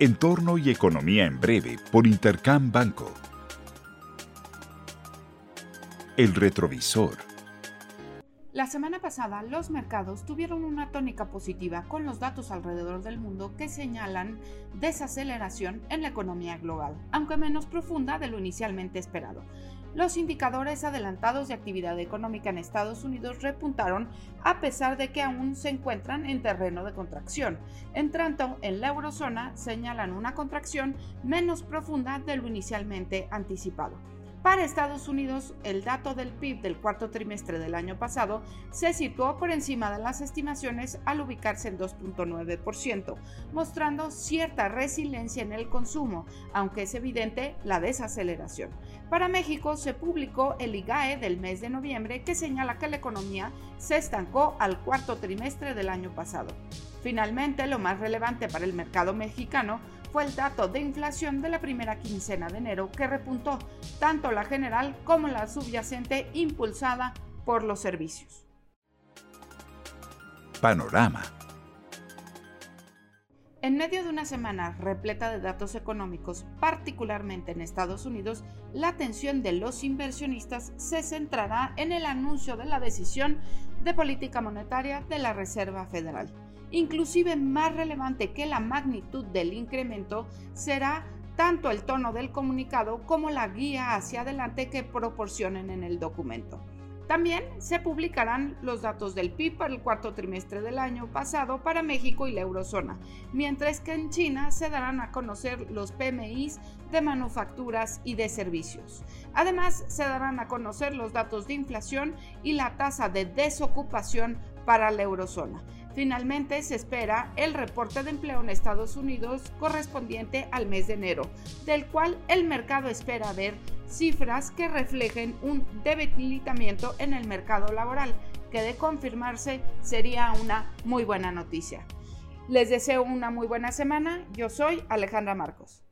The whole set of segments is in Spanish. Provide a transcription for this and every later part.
Entorno y economía en breve por Intercam Banco. El retrovisor. La semana pasada los mercados tuvieron una tónica positiva con los datos alrededor del mundo que señalan desaceleración en la economía global, aunque menos profunda de lo inicialmente esperado. Los indicadores adelantados de actividad económica en Estados Unidos repuntaron a pesar de que aún se encuentran en terreno de contracción. En tanto, en la eurozona señalan una contracción menos profunda de lo inicialmente anticipado. Para Estados Unidos, el dato del PIB del cuarto trimestre del año pasado se situó por encima de las estimaciones al ubicarse en 2.9%, mostrando cierta resiliencia en el consumo, aunque es evidente la desaceleración. Para México se publicó el IGAE del mes de noviembre que señala que la economía se estancó al cuarto trimestre del año pasado. Finalmente, lo más relevante para el mercado mexicano fue el dato de inflación de la primera quincena de enero que repuntó tanto la general como la subyacente impulsada por los servicios. Panorama. En medio de una semana repleta de datos económicos, particularmente en Estados Unidos, la atención de los inversionistas se centrará en el anuncio de la decisión de política monetaria de la Reserva Federal. Inclusive más relevante que la magnitud del incremento será tanto el tono del comunicado como la guía hacia adelante que proporcionen en el documento. También se publicarán los datos del PIB para el cuarto trimestre del año pasado para México y la eurozona, mientras que en China se darán a conocer los PMIs de manufacturas y de servicios. Además, se darán a conocer los datos de inflación y la tasa de desocupación para la eurozona. Finalmente se espera el reporte de empleo en Estados Unidos correspondiente al mes de enero, del cual el mercado espera ver cifras que reflejen un debilitamiento en el mercado laboral, que de confirmarse sería una muy buena noticia. Les deseo una muy buena semana. Yo soy Alejandra Marcos.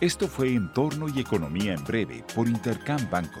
Esto fue Entorno y Economía en Breve por Intercam Banco.